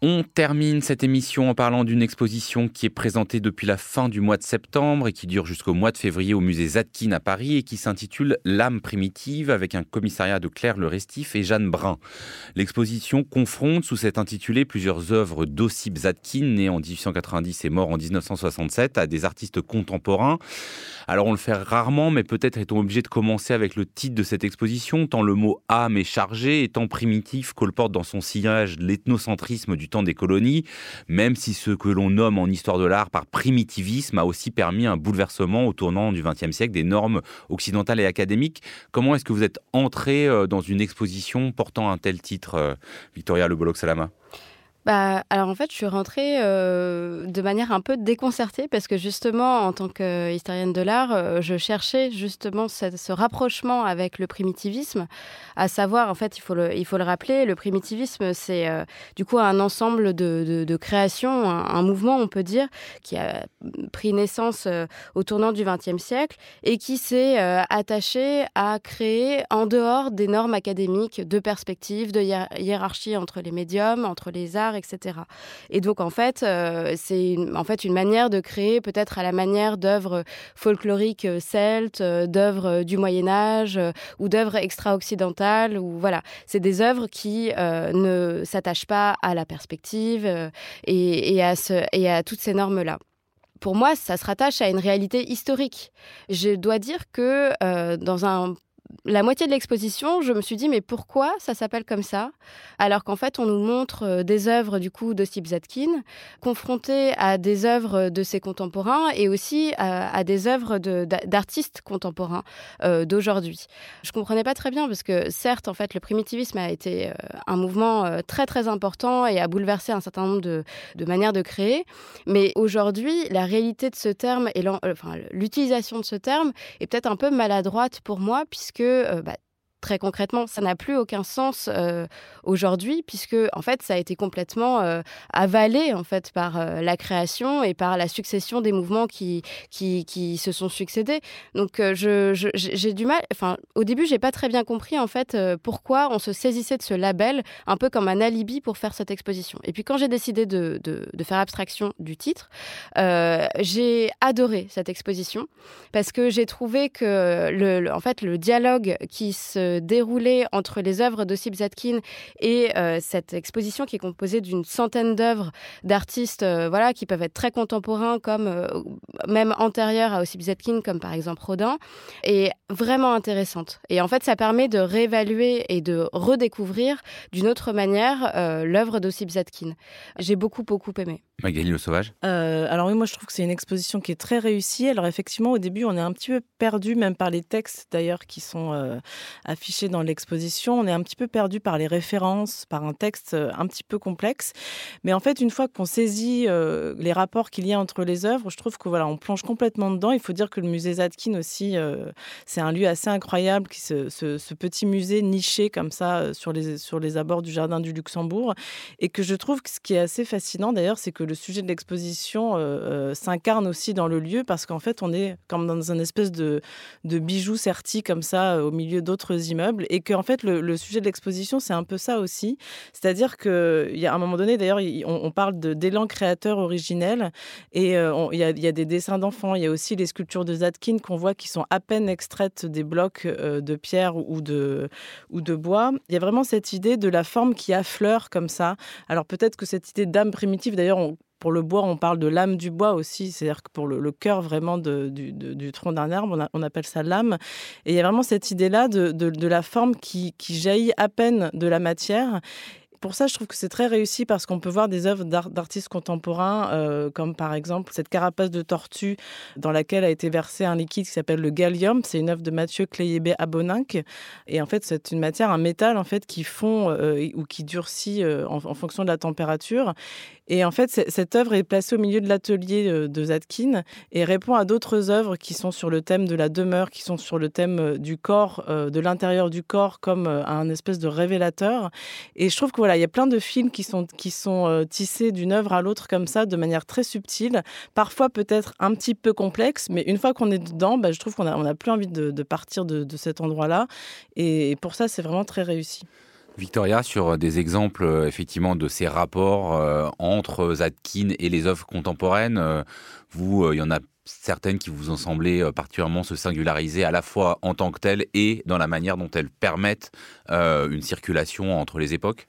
On termine cette émission en parlant d'une exposition qui est présentée depuis la fin du mois de septembre et qui dure jusqu'au mois de février au musée Zadkine à Paris et qui s'intitule L'âme primitive avec un commissariat de Claire Le Restif et Jeanne Brun. L'exposition confronte sous cet intitulé plusieurs œuvres d'Ossip Zadkine, né en 1890 et mort en 1967, à des artistes contemporains. Alors on le fait rarement, mais peut-être est-on obligé de commencer avec le titre de cette exposition, tant le mot âme est chargé et tant primitif colporte dans son sillage l'ethnocentrisme du temps des colonies, même si ce que l'on nomme en histoire de l'art par primitivisme a aussi permis un bouleversement au tournant du XXe siècle des normes occidentales et académiques. Comment est-ce que vous êtes entré euh, dans une exposition portant un tel titre, euh, Victoria Le Bolloc-Salama? Bah, alors en fait, je suis rentrée euh, de manière un peu déconcertée parce que justement, en tant qu'historienne de l'art, euh, je cherchais justement ce, rapprochement avec le primitivisme, à savoir, en fait, il faut le, rappeler, le primitivisme, c'est euh, du coup un ensemble de, de, créations, un, mouvement, on peut dire, qui a pris naissance au tournant du XXe siècle et qui s'est attaché à créer en dehors des normes académiques de perspectives, de hiérarchie entre les médiums, entre les arts etc. Et donc en fait, euh, c'est en fait une manière de créer peut-être à la manière d'œuvres folkloriques euh, celtes, euh, d'œuvres du Moyen Âge ou d'œuvres extra-occidentales. Ou voilà, c'est des œuvres qui ne s'attachent pas à la perspective et, à toutes ces normes là pour moi, ça se rattache à une réalité historique. Je dois dire que dans un la moitié de l'exposition, je me suis dit mais pourquoi ça s'appelle comme ça? Alors qu'en fait on nous montre euh, des œuvres du coup d'Ossip Zadkine confrontées à des œuvres de ses contemporains et aussi à, des œuvres d'artistes contemporains euh, d'aujourd'hui. Je comprenais pas très bien parce que certes en fait le primitivisme a été euh, un mouvement très très important et a bouleversé un certain nombre de, de manières de créer, mais aujourd'hui la réalité de ce terme et l'utilisation de ce terme est peut-être un peu maladroite pour moi puisque euh, bah, très concrètement, ça n'a plus aucun sens euh, aujourd'hui puisque en fait ça a été complètement euh, avalé en fait par euh, la création et par la succession des mouvements qui qui, qui se sont succédés. Donc je j'ai du mal enfin au début, j'ai pas très bien compris en fait pourquoi on se saisissait de ce label un peu comme un alibi pour faire cette exposition. Et puis quand j'ai décidé de, de, faire abstraction du titre, j'ai adoré cette exposition parce que j'ai trouvé que le en fait le dialogue qui se déroulé entre les œuvres d'Ossip Zadkine et euh, cette exposition qui est composée d'une centaine d'œuvres d'artistes euh, voilà, qui peuvent être très contemporains comme euh, même antérieurs à Ossip Zadkine, comme par exemple Rodin, est vraiment intéressante. Et en fait, ça permet de réévaluer et de redécouvrir d'une autre manière euh, l'œuvre d'Ossip Zadkine. J'ai beaucoup, beaucoup aimé. Magali Le Sauvage? Euh, Alors oui, moi je trouve que c'est une exposition qui est très réussie. Alors effectivement, au début, on est un petit peu perdu, même par les textes d'ailleurs qui sont euh, affichés dans l'exposition. On est un petit peu perdu par les références, par un texte euh, un petit peu complexe. Mais en fait, une fois qu'on saisit euh, les rapports qu'il y a entre les œuvres, je trouve que voilà, on plonge complètement dedans. Il faut dire que le musée Zadkine aussi, euh, c'est un lieu assez incroyable, qui ce, ce, petit musée niché comme ça sur les, sur les abords du jardin du Luxembourg. Et que je trouve que ce qui est assez fascinant d'ailleurs, c'est que le sujet de l'exposition s'incarne aussi dans le lieu parce qu'en fait, on est comme dans un espèce de, de bijou serti comme ça au milieu d'autres et qu'en fait, le, sujet de l'exposition, c'est un peu ça aussi. C'est-à-dire qu'il y a un moment donné, d'ailleurs, on, parle d'élan créateur originel et euh, il, il y a des dessins d'enfants, il y a aussi les sculptures de Zadkine qu'on voit qui sont à peine extraites des blocs euh, de pierre ou de, ou de bois. Il y a vraiment cette idée de la forme qui affleure comme ça. Alors peut-être que cette idée d'âme primitive, d'ailleurs, on pour le bois, on parle de l'âme du bois aussi, c'est-à-dire que pour le, cœur vraiment du, tronc d'un arbre, on, appelle ça l'âme. Et il y a vraiment cette idée-là de, la forme qui jaillit à peine de la matière pour ça, je trouve que c'est très réussi parce qu'on peut voir des œuvres d'artistes contemporains, euh, comme par exemple cette carapace de tortue dans laquelle a été versé un liquide qui s'appelle le gallium. C'est une œuvre de Mathieu Cléébé Aboninck. Et en fait, c'est une matière, un métal en fait qui fond euh, ou qui durcit euh, en, en fonction de la température. Et en fait, cette œuvre est placée au milieu de l'atelier de Zadkine et répond à d'autres œuvres qui sont sur le thème de la demeure, qui sont sur le thème du corps, de l'intérieur du corps, comme un espèce de révélateur. Et je trouve que voilà, il y a plein de films qui sont, qui sont tissés d'une œuvre à l'autre comme ça, de manière très subtile, parfois peut-être un petit peu complexe, mais une fois qu'on est dedans, bah, je trouve qu'on n'a on plus envie de, partir de, cet endroit-là. Et pour ça, c'est vraiment très réussi. Victoria, sur des exemples euh, effectivement de ces rapports euh, entre Zadkine et les œuvres contemporaines, euh, vous, il y en a certaines qui vous ont semblé particulièrement se singulariser à la fois en tant que telles et dans la manière dont elles permettent une circulation entre les époques?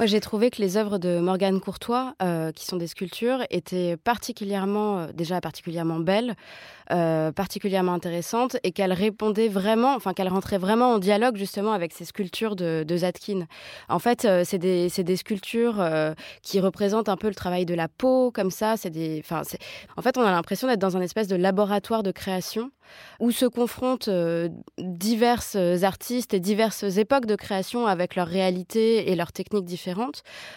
moi, j'ai trouvé que les œuvres de Morgane Courtois, euh, qui sont des sculptures, étaient particulièrement, euh, déjà particulièrement belles, euh, particulièrement intéressantes, et qu'elles répondaient vraiment, enfin qu'elles rentraient vraiment en dialogue justement avec ces sculptures de, de Zadkine. En fait, c'est des, des, sculptures qui représentent un peu le travail de la peau, comme ça. Des, enfin, en fait, on a l'impression d'être dans un espèce de laboratoire de création où se confrontent diverses artistes et diverses époques de création avec leurs réalités et leurs techniques différentes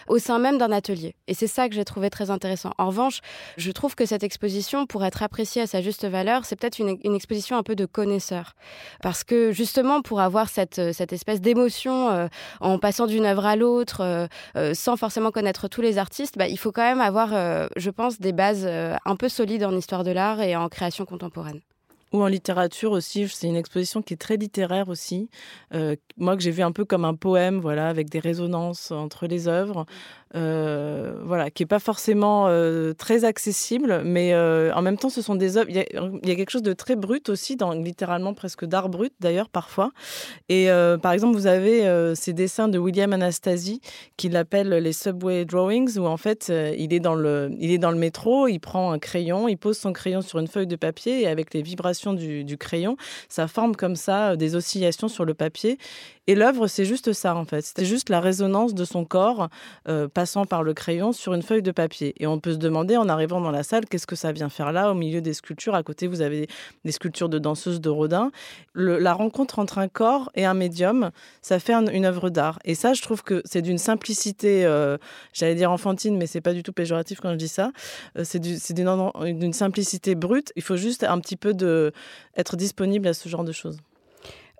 au sein même d'un atelier. Et c'est ça que j'ai trouvé très intéressant. En revanche, je trouve que cette exposition, pour être appréciée à sa juste valeur, c'est peut-être une, exposition un peu de connaisseur. Parce que justement, pour avoir cette, cette espèce d'émotion euh, en passant d'une œuvre à l'autre, euh, euh, sans forcément connaître tous les artistes, bah, il faut quand même avoir, je pense, des bases un peu solides en histoire de l'art et en création contemporaine. Ou en littérature aussi, c'est une exposition qui est très littéraire aussi. moi, que j'ai vu un peu comme un poème, voilà, avec des résonances entre les œuvres. Euh, voilà, qui est pas forcément euh, très accessible, mais euh, en même temps, ce sont des œuvres. Il y, a, quelque chose de très brut aussi, dans littéralement presque d'art brut d'ailleurs parfois. Et par exemple, vous avez ces dessins de William Anastasie qu'il appelle les subway drawings, où en fait, il est dans le, il est dans le métro, il prend un crayon, il pose son crayon sur une feuille de papier et avec les vibrations du, du crayon, ça forme comme ça des oscillations sur le papier. Et l'œuvre, c'est juste ça, en fait. C'est juste la résonance de son corps euh, passant par le crayon sur une feuille de papier. Et on peut se demander, en arrivant dans la salle, qu'est-ce que ça vient faire là, au milieu des sculptures? À côté, vous avez des sculptures de danseuses de Rodin. la rencontre entre un corps et un médium, ça fait une œuvre d'art. Et ça, je trouve que c'est d'une simplicité, euh, j'allais dire enfantine, mais c'est pas du tout péjoratif quand je dis ça. Euh, c'est d'une simplicité brute. Il faut juste un petit peu être disponible à ce genre de choses.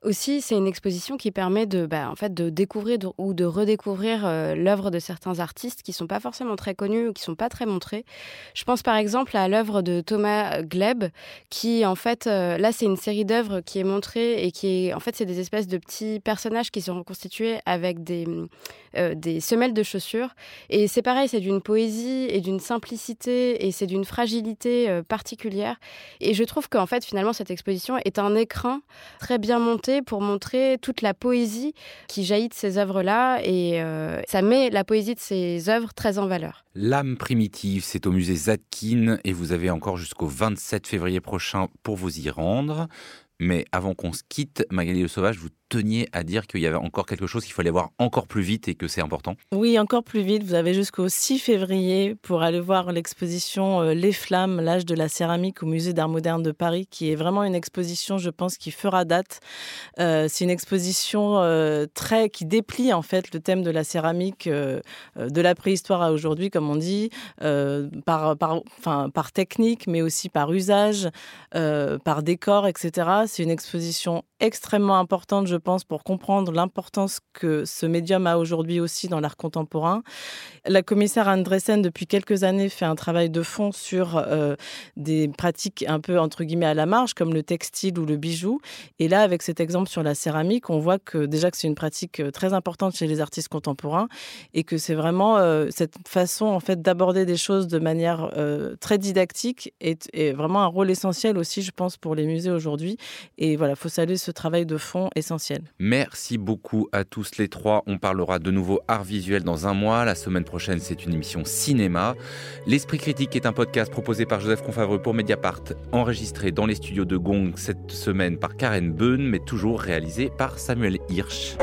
Aussi, c'est une exposition qui permet de, bah, en fait, de découvrir ou de redécouvrir euh, l'œuvre de certains artistes qui sont pas forcément très connus ou qui sont pas très montrés. Je pense par exemple à l'œuvre de Thomas Gleb, qui en fait, euh, là, c'est une série d'œuvres qui est montrée et qui est, en fait, c'est des espèces de petits personnages qui sont reconstitués avec des, euh, des semelles de chaussures. Et c'est pareil, c'est d'une poésie et d'une simplicité et c'est d'une fragilité particulière. Et je trouve qu'en fait, finalement, cette exposition est un écrin très bien monté pour montrer toute la poésie qui jaillit de ces œuvres-là et euh, ça met la poésie de ces œuvres très en valeur. L'âme primitive, c'est au musée Zadkine et vous avez encore jusqu'au 27 février prochain pour vous y rendre. Mais avant qu'on se quitte, Magali Le Sauvage, vous teniez à dire qu'il y avait encore quelque chose qu'il fallait voir encore plus vite et que c'est important Oui, encore plus vite. Vous avez jusqu'au 6 février pour aller voir l'exposition euh, Les Flammes, l'âge de la céramique au musée d'art moderne de Paris, qui est vraiment une exposition, je pense, qui fera date. Euh, c'est une exposition euh, très qui déplie en fait le thème de la céramique de la préhistoire à aujourd'hui, comme on dit, par, par, enfin, par technique, mais aussi par usage, par décor, etc. C'est une exposition extrêmement importante, je pense, pour comprendre l'importance que ce médium a aujourd'hui aussi dans l'art contemporain. La commissaire Andresen, depuis quelques années, fait un travail de fond sur euh, des pratiques un peu, entre guillemets, à la marge, comme le textile ou le bijou. Et là, avec cet exemple sur la céramique, on voit que déjà que c'est une pratique euh, très importante chez les artistes contemporains et que c'est vraiment euh, cette façon, en fait, d'aborder des choses de manière très didactique est, est, vraiment un rôle essentiel aussi, je pense, pour les musées aujourd'hui. Et voilà, il faut saluer ce travail de fond essentiel. Merci beaucoup à tous les trois. On parlera de nouveau art visuel dans un mois. La semaine prochaine, c'est une émission cinéma. L'Esprit critique est un podcast proposé par Joseph Confavreux pour Mediapart, enregistré dans les studios de Gong cette semaine par Karen Beun, mais toujours réalisé par Samuel Hirsch.